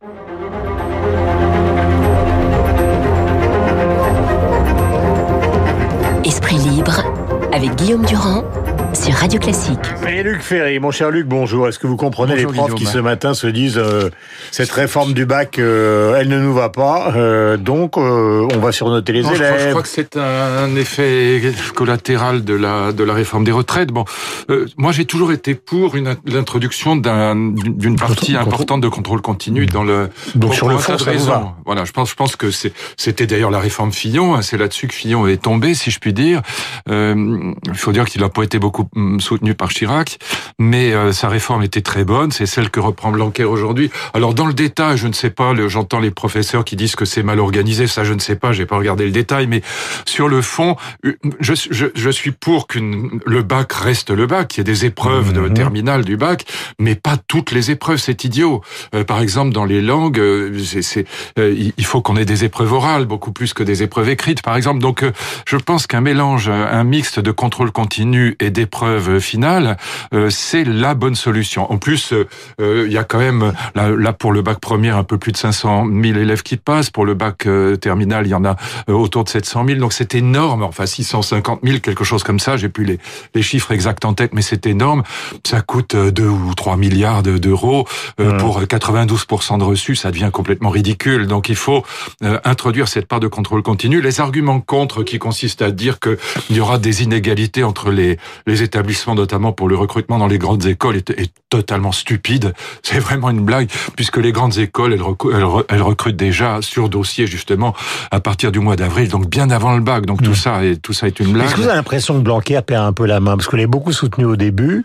Thank you. Radio Classique. Et Luc Ferry, mon cher Luc, bonjour. Est-ce que vous comprenez Bonjour, les profs Guillaume. qui ce matin se disent euh, cette réforme du bac, euh, elle ne nous va pas, euh, donc euh, on va surnoter les Non, je, crois, je élèves. crois que c'est un effet collatéral de la de la réforme des retraites. Bon, euh, moi j'ai toujours été pour une l'introduction d'un- d'une partie Contrôle- importante de contrôle continu dans le Donc sur le fond, ça va. Voilà, je pense je pense que c'est c'était d'ailleurs la réforme Fillon. hein, c'est là-dessus que Fillon est tombé, si je puis dire. Euh, il faut dire qu'il n'a pas été beaucoup soutenu par Chirac, mais euh, sa réforme était très bonne. C'est celle que reprend Blanquer aujourd'hui. Alors dans le détail, je ne sais pas. le- J'entends les professeurs qui disent que c'est mal organisé. Ça, je ne sais pas. J'ai pas regardé le détail, mais sur le fond, je, je, je suis pour que le bac reste le bac, qu'il y ait des épreuves de Mhm. terminale du bac, mais pas toutes les épreuves. C'est idiot. Euh, par exemple, dans les langues, euh, c'est, c'est, euh, il- il faut qu'on ait des épreuves orales beaucoup plus que des épreuves écrites, par exemple. Donc, euh, je pense qu'un mélange, un mixte de contrôle continu et d'épreuves finales, euh, c'est la bonne solution. En plus, euh, euh, il y a quand même là, là, pour le bac premier un peu plus de 500 000 élèves qui passent. Pour le bac terminal, il y en a autour de 700 000. Donc c'est énorme. Enfin 650 000, quelque chose comme ça. J'ai plus les, les chiffres exacts en tête, mais c'est énorme. Ça coûte euh, 2 ou 3 milliards de- d'euros Mhm. pour 92% de reçus. Ça devient complètement ridicule. Donc il faut introduire cette part de contrôle continu. Les arguments contre qui consistent à dire que il y aura des inégalités entre les, les établissements, notamment pour le recrutement dans les grandes écoles, est, est totalement stupide. C'est vraiment une blague, puisque les grandes écoles, elles, recru- elles, re- elles recrutent déjà sur dossier, justement, à partir du mois d'avril, donc bien avant le bac. Donc tout ça est, tout ça est une blague. Est-ce que vous avez l'impression que Blanquer perd un peu la main? Parce que l'avez beaucoup soutenu au début.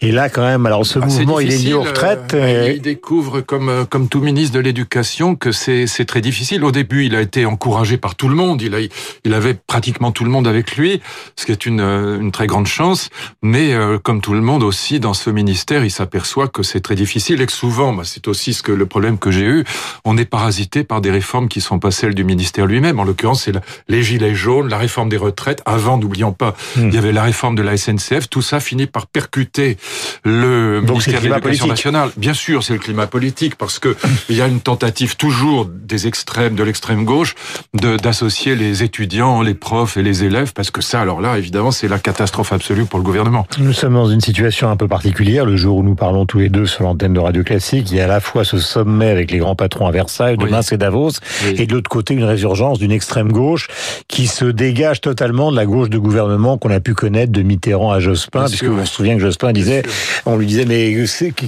Et là, quand même, alors ce Ah, mouvement, il est lié aux retraites. euh, Il découvre, comme euh, comme tout ministre de l'Éducation, que c'est très difficile. Au début, il a été encouragé par tout le monde. Il a il avait pratiquement tout le monde avec lui, ce qui est une euh, une très grande chance. Mais euh, comme tout le monde aussi dans ce ministère, il s'aperçoit que c'est très difficile et que souvent, bah, c'est aussi ce que le problème que j'ai eu, on est parasité par des réformes qui sont pas celles du ministère lui-même. En l'occurrence, c'est les gilets jaunes, la réforme des retraites. Avant, n'oublions pas, Hmm. il y avait la réforme de la SNCF. Tout ça finit par percuter le Donc, c'est le ministère de climat l'Éducation politique. nationale. Bien sûr, c'est le climat politique parce que il y a une tentative toujours des extrêmes, de l'extrême gauche, d'associer les étudiants, les profs et les élèves parce que ça, alors là, évidemment, c'est la catastrophe absolue pour le gouvernement. Nous sommes dans une situation un peu particulière. Le jour où nous parlons tous les deux sur l'antenne de Radio Classique, il y a à la fois ce sommet avec les grands patrons à Versailles, demain Oui. c'est Davos, et de l'autre côté une résurgence d'une extrême gauche qui se dégage totalement de la gauche de gouvernement qu'on a pu connaître de Mitterrand à Jospin, Bien puisque sûr, on se souvient que Jospin disait, on lui disait mais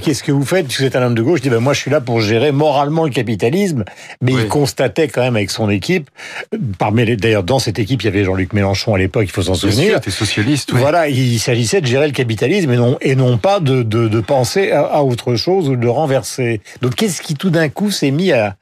qu'est-ce que vous faites? Puisque vous êtes un homme de gauche Il dit ben moi je suis là pour gérer moralement le capitalisme, mais Oui. il constatait quand même avec son équipe, parmi d'ailleurs dans cette équipe il y avait Jean-Luc Mélenchon à l'époque, il faut s'en souvenir. t'es socialiste. Voilà, il s'agissait de gérer le capitalisme et non, et non pas de, de, penser à, autre chose ou de le renverser. Donc qu'est-ce qui tout d'un coup s'est mis à,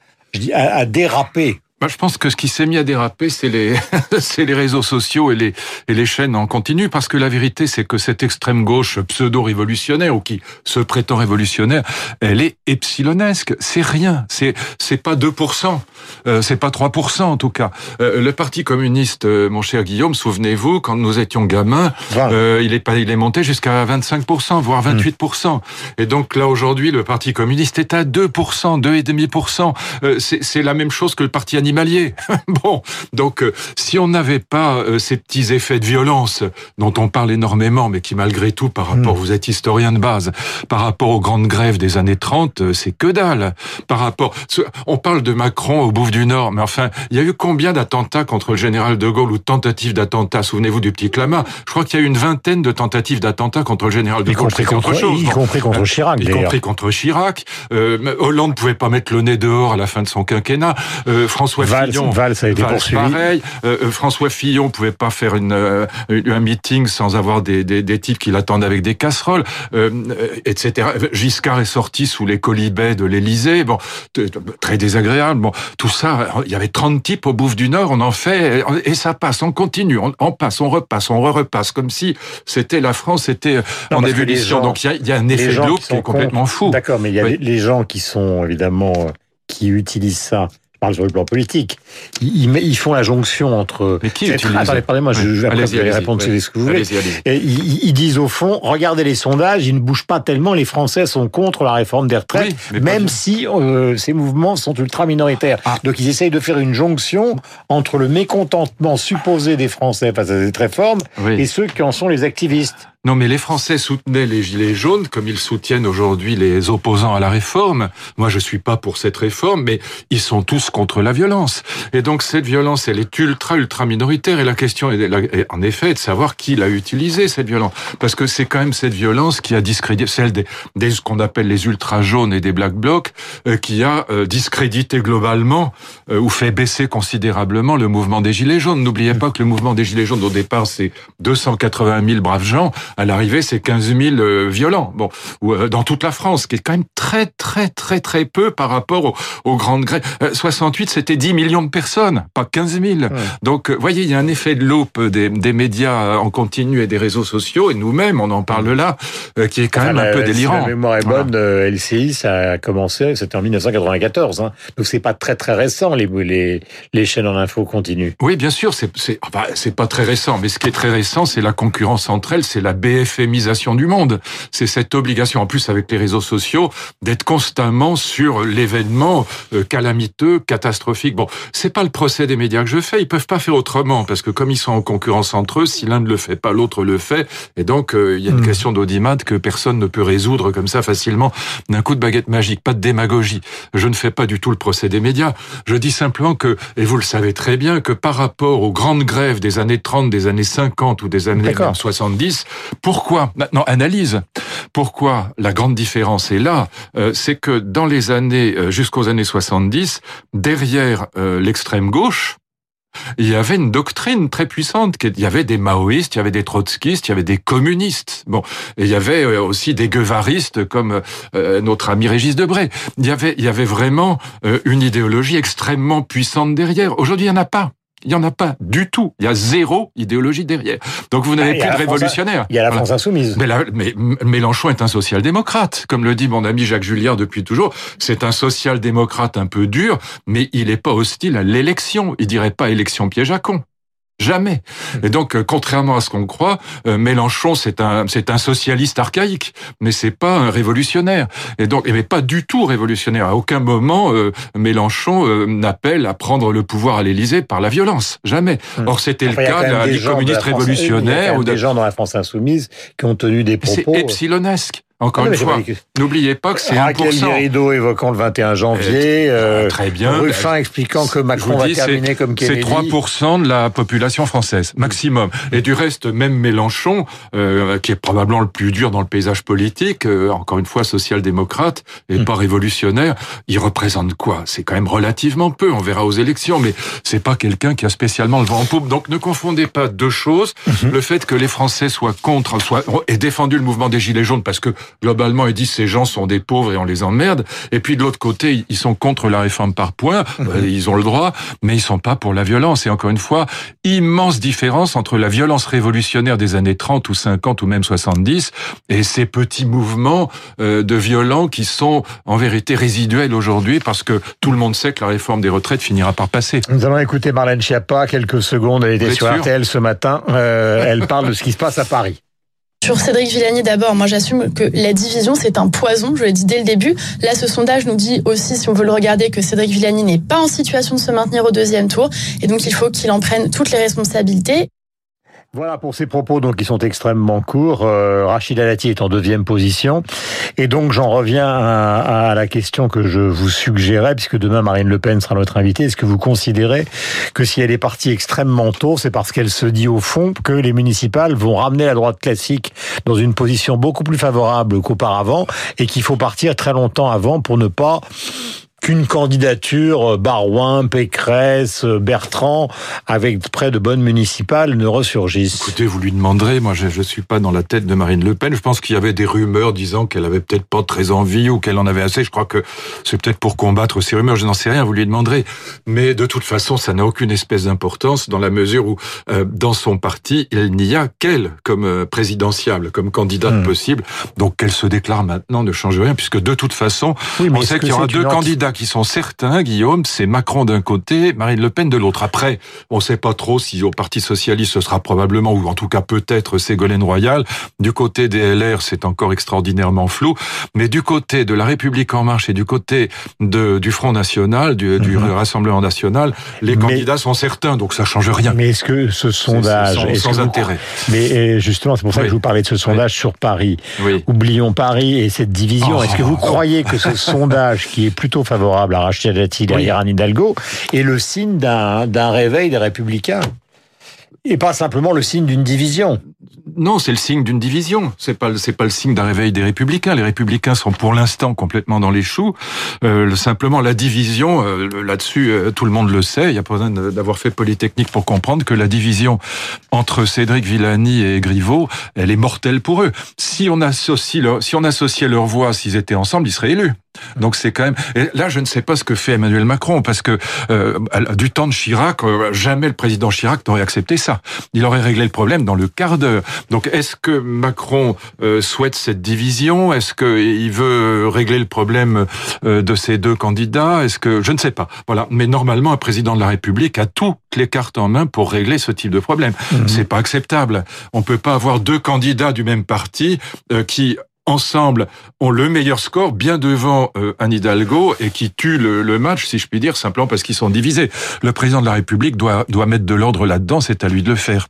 à, à déraper Bah, je pense que ce qui s'est mis à déraper, c'est les, c'est les réseaux sociaux et les, et les chaînes en continu, parce que la vérité, c'est que cette extrême gauche pseudo-révolutionnaire ou qui se prétend révolutionnaire, elle est epsilonesque. C'est rien. C'est, c'est pas 2%. Euh, c'est pas 3% en tout cas. Euh, le Parti communiste, euh, mon cher Guillaume, souvenez-vous, quand nous étions gamins, Voilà. euh, il est pas, il est monté jusqu'à 25%, voire 28%. Et donc là aujourd'hui, le Parti communiste est à 2%, 2,5%. Euh, c'est, c'est la même chose que le Parti animalier. bon, donc euh, si on n'avait pas euh, ces petits effets de violence dont on parle énormément, mais qui malgré tout, par rapport, vous êtes historien de base, par rapport aux grandes grèves des années 30, euh, c'est que dalle. Par rapport, on parle de Macron au Bouffe du Nord, mais enfin, il y a eu combien d'attentats contre le général de Gaulle ou tentatives d'attentats? Souvenez-vous du petit Clamat. Je crois qu'il y a eu une vingtaine de tentatives d'attentats contre le général de y Gaulle. compris contre, chose. y Bon. compris contre Chirac Y compris contre Chirac. Euh, Hollande pouvait pas mettre le nez dehors à la fin de son quinquennat. Euh, François Valls- Fillon, Valls a été Valls, poursuivi. pareil. Euh, euh, François Fillon pouvait pas faire une, euh, un meeting sans avoir des, des, des types qui l'attendent avec des casseroles, euh, etc. Giscard est sorti sous les colibets de l'Élysée. Bon, très désagréable. Bon, tout ça. Il y avait 30 types au Bouffe du Nord. On en fait et ça passe. On continue. On, on passe. On repasse. On re-repasse comme si c'était la France était Non, en évolution. gens- Donc il y a, il y a un effet de loupe qui qui est complètement contre- fou. D'accord, mais il y a Oui. les- gens qui sont évidemment qui utilisent ça. Parle sur le plan politique. Ils, ils font la jonction entre. Mais qui utilise Attendez, pardonnez-moi, je, vais après vous allez répondre oui. ce que vous voulez. Allez-y, allez-y. Et ils, ils disent au fond, regardez les sondages, ils ne bougent pas tellement. Les Français sont contre la réforme des retraites, Oui, même si euh, ces mouvements sont ultra minoritaires. Ah. Donc ils essayent de faire une jonction entre le mécontentement supposé des Français face à cette réforme Oui. et ceux qui en sont les activistes. Non, mais les Français soutenaient les Gilets jaunes comme ils soutiennent aujourd'hui les opposants à la réforme. Moi, je suis pas pour cette réforme, mais ils sont tous contre la violence. Et donc, cette violence, elle est ultra, ultra minoritaire. Et la question est, en effet, de savoir qui l'a utilisée, cette violence. Parce que c'est quand même cette violence qui a discrédité, celle des, des ce qu'on appelle les ultra jaunes et des black blocs, euh, qui a euh, discrédité globalement euh, ou fait baisser considérablement le mouvement des Gilets jaunes. N'oubliez pas que le mouvement des Gilets jaunes, au départ, c'est 280 000 braves gens. À l'arrivée, c'est 15 000 euh, violents. Bon, euh, dans toute la France, qui est quand même très, très, très, très peu par rapport aux, aux grandes grèves. Euh, 68, c'était 10 millions de personnes, pas 15 000. Donc, euh, voyez, il y a un effet de loupe des, des médias en continu et des réseaux sociaux, et nous-mêmes, on en parle là, qui est quand même Enfin, un peu la- délirant. Si la mémoire est Voilà. bonne, euh, LCI, ça a commencé, c'était en 1994. Hein. Donc c'est pas très très récent les, les, les chaînes en info continues. Oui, bien sûr, c'est c'est enfin, c'est pas très récent, mais ce qui est très récent, c'est la concurrence entre elles, c'est la BFMisation du monde. C'est cette obligation, en plus avec les réseaux sociaux, d'être constamment sur l'événement euh, calamiteux, catastrophique. Bon, c'est pas le procès des médias que je fais. Ils peuvent pas faire autrement parce que comme ils sont en concurrence entre eux, si l'un ne le fait pas, l'autre le fait, et donc euh, il y a une Mm. question d'audimat que personne ne peut résoudre comme ça facilement d'un coup de baguette magique. Pas de démagogie. Je ne fais pas du tout le procès des médias. Je dis simplement que, et vous le savez très bien, que par rapport aux grandes grèves des années 30, des années 50 ou des années D'accord. même 70, pourquoi Maintenant, analyse. Pourquoi la grande différence est là euh, C'est que dans les années, euh, jusqu'aux années 70, derrière euh, l'extrême gauche, il y avait une doctrine très puissante. Il y avait des maoïstes, il y avait des trotskistes, il y avait des communistes. Bon, et il y avait euh, aussi des guevaristes comme euh, notre ami Régis Debray. Il y avait, il y avait vraiment euh, une idéologie extrêmement puissante derrière. Aujourd'hui, il n'y en a pas. Il n'y en a pas du tout. Il y a zéro idéologie derrière. Donc vous n'avez Ah, plus de France- révolutionnaires. Il y a la. France insoumise. Mais, la- mais Mélenchon est un social-démocrate, comme le dit mon ami Jacques Julliard depuis toujours. C'est un social-démocrate un peu dur, mais il n'est pas hostile à l'élection. Il dirait pas élection piège à con. Jamais. Et donc, euh, contrairement à ce qu'on croit, euh, Mélenchon c'est un c'est un socialiste archaïque, mais c'est pas un révolutionnaire. Et donc, mais pas du tout révolutionnaire. À aucun moment euh, Mélenchon euh, n'appelle à prendre le pouvoir à l'Élysée par la violence. Jamais. Or, c'était Enfin, le cas des des de communistes France- il y a quand révolutionnaires même ou de- des gens dans la France insoumise qui ont tenu des c'est propos. epsilonesque. Encore Ah une fois, n'oubliez pas que c'est Raquel 1%. Guérido évoquant le 21 janvier, euh, très bien. Ruffin expliquant que Macron va dis, terminer comme c'est Kennedy. 3% de la population française, maximum. Et du reste, même Mélenchon, euh, qui est probablement le plus dur dans le paysage politique, euh, encore une fois social-démocrate et Mm. pas révolutionnaire, il représente quoi? C'est quand même relativement peu, on verra aux élections, mais c'est pas quelqu'un qui a spécialement le vent en poupe. Donc ne confondez pas deux choses. Mm-hmm. Le fait que les Français soient contre, soient, aient défendu le mouvement des Gilets jaunes parce que globalement, ils disent ces gens sont des pauvres et on les emmerde. Et puis de l'autre côté, ils sont contre la réforme par points. Euh, Ils ont le droit, mais ils sont pas pour la violence. Et encore une fois, immense différence entre la violence révolutionnaire des années 30 ou 50 ou même 70 et ces petits mouvements euh, de violents qui sont en vérité résiduels aujourd'hui parce que tout le monde sait que la réforme des retraites finira par passer. Nous allons écouter Marlène Schiappa, quelques secondes, elle était sur RTL ce matin, Euh, elle parle de ce qui se passe à Paris. Sur Cédric Villani, d'abord, moi j'assume que la division c'est un poison, je l'ai dit dès le début. Là, ce sondage nous dit aussi, si on veut le regarder, que Cédric Villani n'est pas en situation de se maintenir au deuxième tour, et donc il faut qu'il en prenne toutes les responsabilités. Voilà pour ces propos donc qui sont extrêmement courts. Euh, Rachida Dati est en deuxième position et donc j'en reviens à, à la question que je vous suggérais puisque demain Marine Le Pen sera notre invitée. Est-ce que vous considérez que si elle est partie extrêmement tôt, c'est parce qu'elle se dit au fond que les municipales vont ramener la droite classique dans une position beaucoup plus favorable qu'auparavant et qu'il faut partir très longtemps avant pour ne pas qu'une candidature euh, Barouin, Pécresse, euh, Bertrand, avec près de bonnes municipales, ne ressurgisse. Écoutez, vous lui demanderez, moi je ne suis pas dans la tête de Marine Le Pen, je pense qu'il y avait des rumeurs disant qu'elle avait peut-être pas très envie ou qu'elle en avait assez, je crois que c'est peut-être pour combattre ces rumeurs, je n'en sais rien, vous lui demanderez. Mais de toute façon, ça n'a aucune espèce d'importance dans la mesure où euh, dans son parti, il n'y a qu'elle comme euh, présidentiable, comme candidate Hmm. possible, donc qu'elle se déclare maintenant ne change rien, puisque de toute façon, Oui, on sait qu'il y aura deux candidats qui sont certains, Guillaume, c'est Macron d'un côté, Marine Le Pen de l'autre. Après, on ne sait pas trop si au Parti socialiste ce sera probablement, ou en tout cas peut-être Ségolène Royal. Du côté des LR, c'est encore extraordinairement flou. Mais du côté de la République en marche et du côté de, du Front National, du, du Mhm. Rassemblement National, les Mais- candidats sont certains, donc ça change rien. Mais est-ce que ce sondage, est-ce sans vous- intérêt. Mais justement, c'est pour ça Oui. que je vous parlais de ce sondage sur Paris. Oui. Oublions Paris et cette division. Oh. Est-ce que vous croyez que ce sondage, qui est plutôt favorable à Rachida Dati derrière Anne Hidalgo, est le signe d'un réveil des Républicains et pas simplement le signe d'une division Non, c'est le signe d'une division. C'est pas c'est pas le signe d'un réveil des républicains. Les républicains sont pour l'instant complètement dans les choux. Euh, le- simplement la division euh, là-dessus, euh, tout le monde le sait. Il y a pas besoin d'avoir fait polytechnique pour comprendre que la division entre Cédric Villani et Griveaux, elle est mortelle pour eux. Si on associe leur, si on associait leurs voix, s'ils étaient ensemble, ils seraient élus. Donc c'est quand même. Et là, je ne sais pas ce que fait Emmanuel Macron parce que euh, du temps de Chirac, euh, jamais le président Chirac n'aurait accepté ça. Il aurait réglé le problème dans le quart d'heure. Donc est-ce que Macron euh, souhaite cette division? Est-ce qu'il veut régler le problème euh, de ces deux candidats? Est-ce que je ne sais pas. Voilà. Mais normalement, un président de la République a toutes les cartes en main pour régler ce type de problème. C'est pas acceptable. On peut pas avoir deux candidats du même parti euh, qui ensemble ont le meilleur score bien devant euh, Anne Hidalgo et qui tuent le, le match, si je puis dire, simplement parce qu'ils sont divisés. Le président de la République doit, doit mettre de l'ordre là-dedans, c'est à lui de le faire.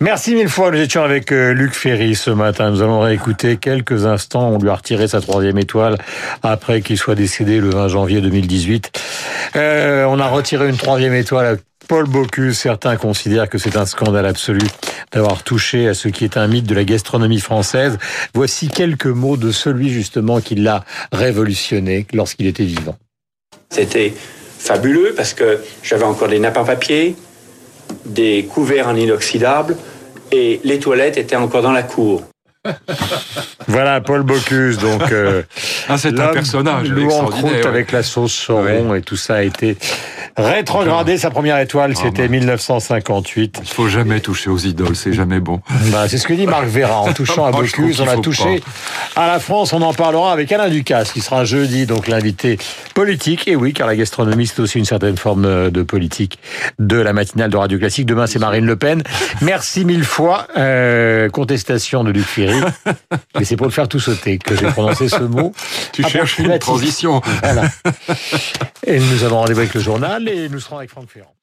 Merci mille fois. Nous étions avec euh, Luc Ferry ce matin. Nous allons réécouter quelques instants. On lui a retiré sa troisième étoile après qu'il soit décédé le 20 janvier 2018. Euh, on a retiré une troisième étoile Paul Bocuse. Certains considèrent que c'est un scandale absolu d'avoir touché à ce qui est un mythe de la gastronomie française. Voici quelques mots de celui justement qui l'a révolutionné lorsqu'il était vivant. C'était fabuleux parce que j'avais encore des nappes en papier, des couverts en inoxydable et les toilettes étaient encore dans la cour. Voilà Paul Bocuse, donc euh, Ah, c'est un personnage loup en croûte ouais. avec la sauce sauron et tout ça a été rétrogradé. Sa première étoile, Ah, c'était 1958. Il faut jamais toucher aux idoles, c'est jamais bon. Bah, c'est ce que dit Marc Vera. En touchant à Bocuse, on a touché à la France. On en parlera avec Alain Ducasse, qui sera jeudi, donc l'invité politique. Et oui, car la gastronomie, c'est aussi une certaine forme euh, de politique de la matinale de Radio Classique. Demain, c'est Marine Le Pen. Merci mille fois. Euh, contestation de Luc Ferry. Mais c'est pour le faire tout sauter que j'ai prononcé ce mot. Tu cherches une transition. Voilà. Et nous avons rendez-vous avec le journal et nous serons avec Franck Ferrand.